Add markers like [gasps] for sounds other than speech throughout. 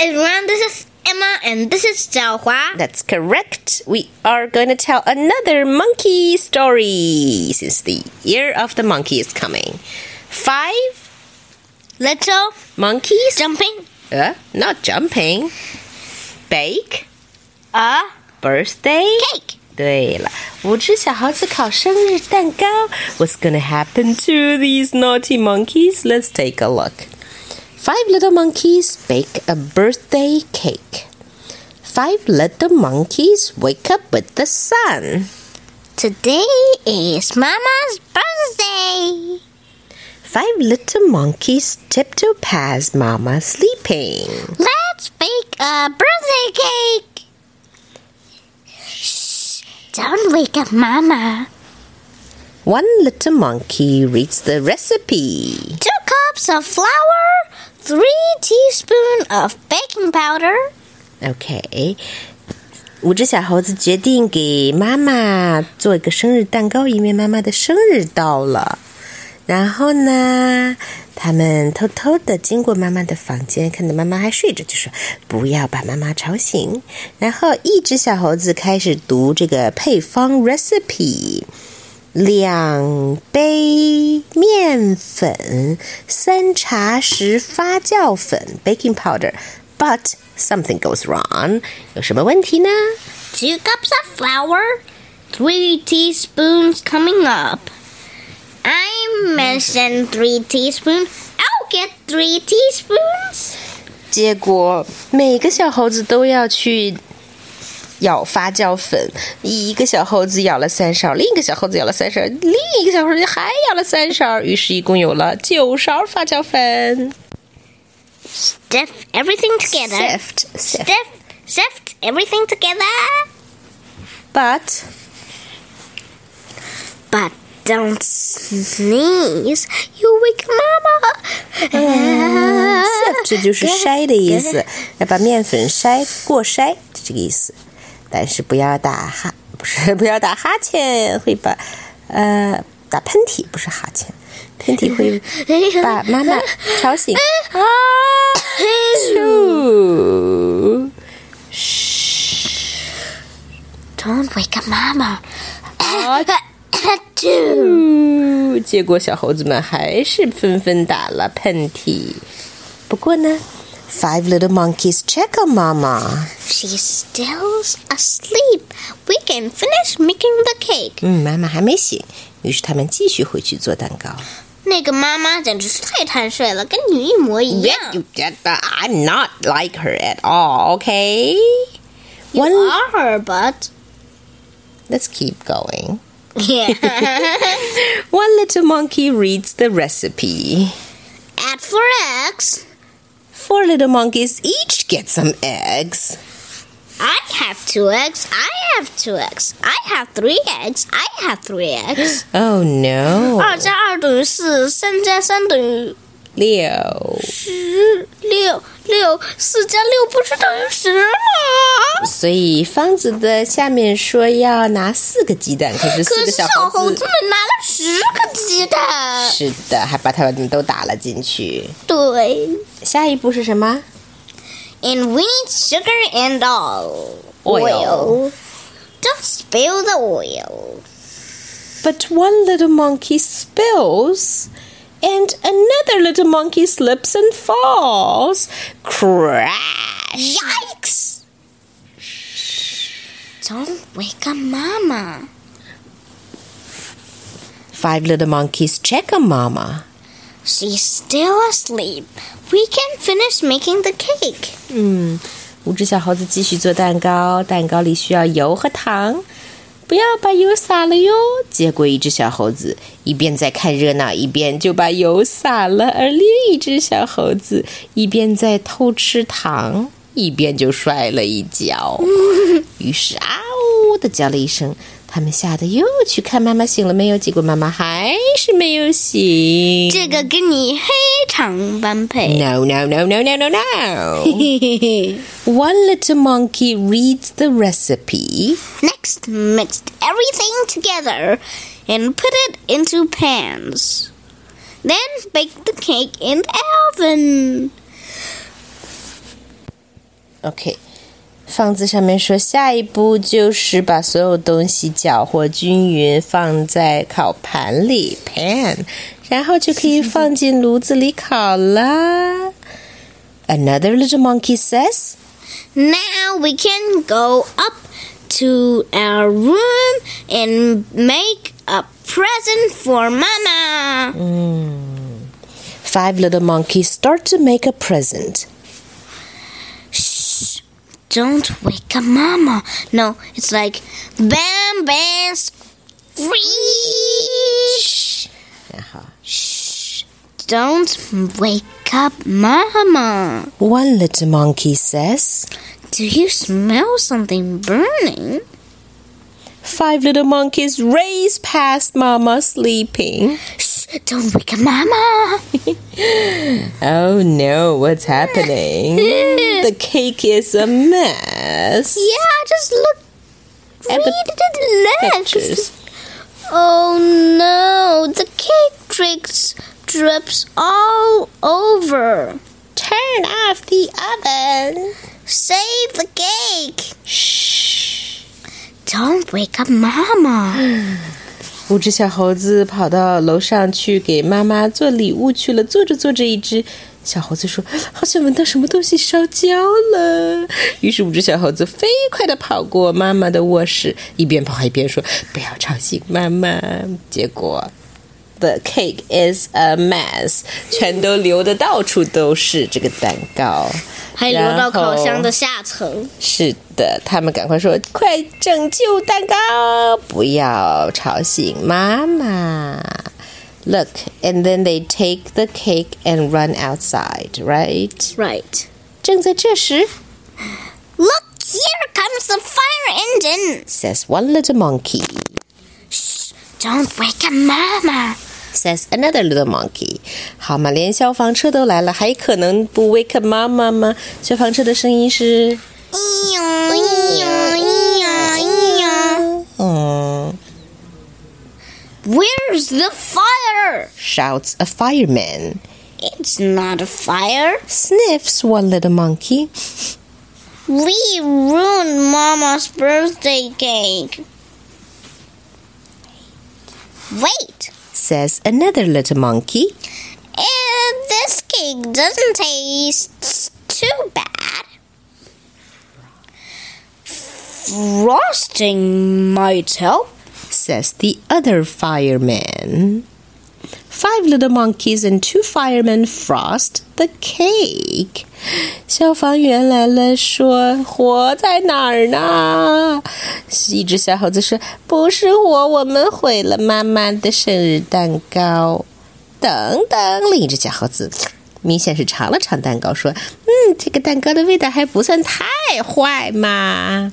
everyone. This is Emma and this is Xiaohua. That's correct. We are going to tell another monkey story since the year of the monkey is coming. Five little monkeys jumping. Uh, not jumping. Bake a birthday cake. 对了，五只小猴子烤生日蛋糕。What's gonna happen to these naughty monkeys? Let's take a look. Five little monkeys bake a birthday cake. Five little monkeys wake up with the sun. Today is Mama's birthday. Five little monkeys tiptoe past Mama sleeping. Let's bake a birthday cake. Shh, don't wake up Mama. One little monkey reads the recipe. Two cups of flour, three teaspoon of baking powder, OK，五只小猴子决定给妈妈做一个生日蛋糕，因为妈妈的生日到了。然后呢，他们偷偷的经过妈妈的房间，看到妈妈还睡着，就说不要把妈妈吵醒。然后一只小猴子开始读这个配方 recipe。两杯面粉，三茶匙发酵粉 （baking powder）。But something goes wrong，有什么问题呢？ two cups of flour, three teaspoons coming up. I mentioned three teaspoons. I'll get three teaspoons. 结果每个小猴子都要去 舀发酵粉，一个小猴子舀了三勺，另一个小猴子舀了三勺，另一个小猴子还舀了三勺，于是一共有了九勺发酵粉。Sift everything together. Sift, sift. Sift, everything together. But But don't sneeze. You wake mama. sift 就是筛的意思，要把面粉筛过筛，就这个意思。但是不要打哈，[laughs] 不是不要打哈欠，会把呃打喷嚏，不是哈欠，喷嚏会 [laughs] 把妈妈吵醒。[laughs] 啊，咻！Don't wake up mama. 啊 [coughs] Two. 结果小猴子们还是纷纷打了喷嚏。不过呢 ，Five little monkeys check on Mama。 She's still asleep. We can finish making the cake. 嗯，妈妈还没醒，于是他们继续回去做蛋糕。那个妈妈简直是太贪睡了，跟你一模一样。 you get that? I'm not like her at all. Okay. You One. are her, but Let's keep going. yeah. [laughs] One little monkey reads the recipe. Add four eggs. Four little monkeys each get some eggs. I have two eggs. I have two eggs. I have three eggs. I have three eggs. [gasps] Oh no. 二加二等于四，三加三等于 六。十六，六四加六不是等于十吗？所以方子的下面说要拿四个鸡蛋，可是四个小猴子们拿了十个鸡蛋。是的，还把它们都打了进去。对下一步是什么？，and we need sugar and all Oil. Don't spill the oil. But one little monkey spills, and another little monkey slips and falls. Crash! Yikes! Don't wake up Mama. Five little monkeys check on Mama. She's still asleep. We can finish making the cake. 嗯，五只小猴子继续做蛋糕，蛋糕里需要油和糖， 不要把油洒了哟。结果一只小猴子一边在看热闹，一边就把油洒了，而另一只小猴子一边在偷吃糖，一边就摔了一跤，[laughs] 于是啊呜的叫了一声。他们吓得又去看妈妈醒了没有，结果妈妈还是没有醒。这个跟你非常般配。 No, no, no, no, no, no, no. [laughs] One little monkey reads the recipe. Next, mix everything together and put it into pans. Then bake the cake in the oven. OK， 放字上面说，下一步就是把所有东西搅和均匀，放在烤盘里 （pan），然后就可以放进炉子里烤啦。Another little monkey says, Now we can go up to our room and make a present for Mama. Five little monkeys start to make a present. Don't wake up Mama. No, it's like bam, bam, uh-huh. screech. Shh! Don't wake up Mama. One little monkey says, Do you smell something burning? Five little monkeys race past Mama sleeping. Don't wake up Mama. Oh no, what's happening? the cake is a mess. Yeah, just look. At Read the the. Pictures. Oh no, the cake drips drips all over. Turn off the oven. Save the cake. Shh. Don't wake up Mama. 五只小猴子跑到楼上去给妈妈做礼物去了。做着做着，一只小猴子说：“好像闻到什么东西烧焦了。”于是五只小猴子飞快地跑过妈妈的卧室，一边跑还一边说：“不要吵醒妈妈。”结果 ，the cake is a mess，全都流的到处都是这个蛋糕。还流到烤箱的下层。是的，他们赶快说：“快拯救蛋糕，不要吵醒妈妈。” Look, and then they take the cake and run outside, right? Right. 正在这时 Look, here comes the fire engine. says one little monkey, Shh! Don't wake up Mama. says another little monkey. 好嘛，连消防车都来了，还可能不 wake up 妈妈吗？消防车的声音是，嗯 Where's the fire? shouts a fireman. It's not a fire. Sniffs one little monkey. We ruined Mama's birthday cake. Wait, says another little monkey. And this cake doesn't taste too bad. Frosting might help. says the other fireman. Five little monkeys and two firemen frost the cake. 消防员来了，说：“火在哪儿呢？”一只小猴子说：“不是火，我们毁了妈妈的生日蛋糕。”等等，另一只小猴子 [tsk] 明显是尝了尝蛋糕，说：“嗯，这个蛋糕的味道还不算太坏嘛。”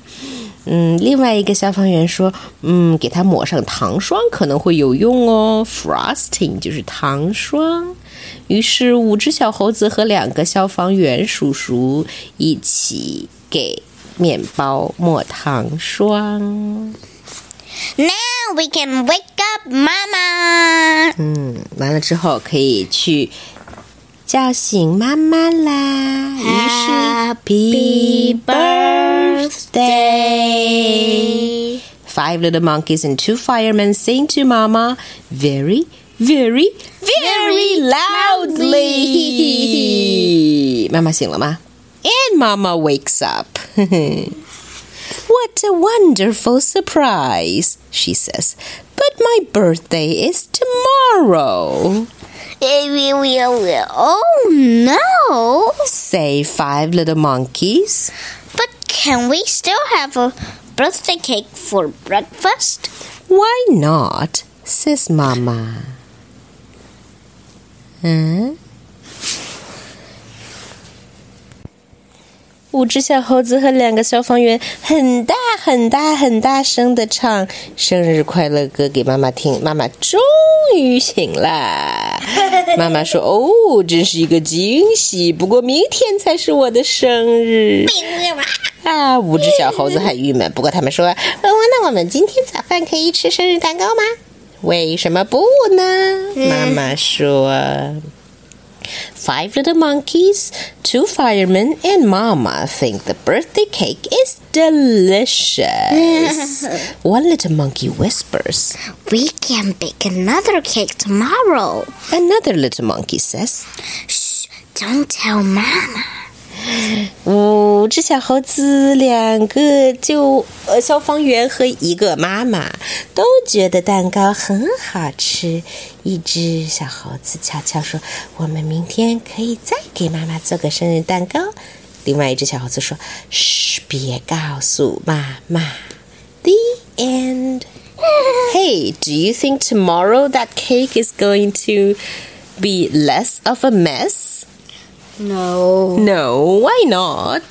嗯，另外一个消防员说：“嗯，给它抹上糖霜可能会有用哦。Frosting 就是糖霜。”于是五只小猴子和两个消防员叔叔一起给面包抹糖霜。Now we can wake up Mama. 嗯，完了之后可以去叫醒妈妈啦。于是 Happy birthday. Five little monkeys and two firemen sing to Mama very, very, very loudly. 妈妈醒了吗？And Mama wakes up. [laughs] What a wonderful surprise, she says. But my birthday is tomorrow. Oh no! Say five little monkeys. But can we still have a birthday cake for breakfast? Why not? says Mama. 嗯，五只小猴子和两个消防员很大很大很大声的唱生日快乐歌给妈妈听。妈妈终于醒啦。妈妈说：“哦，真是一个惊喜。不过明天才是我的生日。” [laughs] 啊，五只小猴子很郁闷。不过他们说：“哦，那我们今天早饭可以吃生日蛋糕吗？”为什么不呢？妈妈说 Five little monkeys, two firemen, and Mama think the birthday cake is delicious. [laughs] One little monkey whispers. We can bake another cake tomorrow. Another little monkey says. Shh, don't tell Mama. [laughs] 五只小猴子，两个救呃消防员和一个妈妈都觉得蛋糕很好吃。一只小猴子悄悄说：“我们明天可以再给妈妈做个生日蛋糕。”另外一只小猴子说：“嘘，别告诉妈妈。” The end. hey, do you think tomorrow that cake is going to be less of a mess? No. No, why not?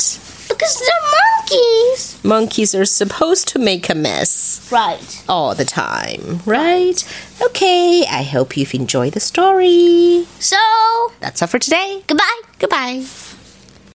Because they're monkeys. Monkeys are supposed to make a mess Right. all the time, right? Okay, I hope you've enjoyed the story. So, That's all for today. goodbye. Goodbye.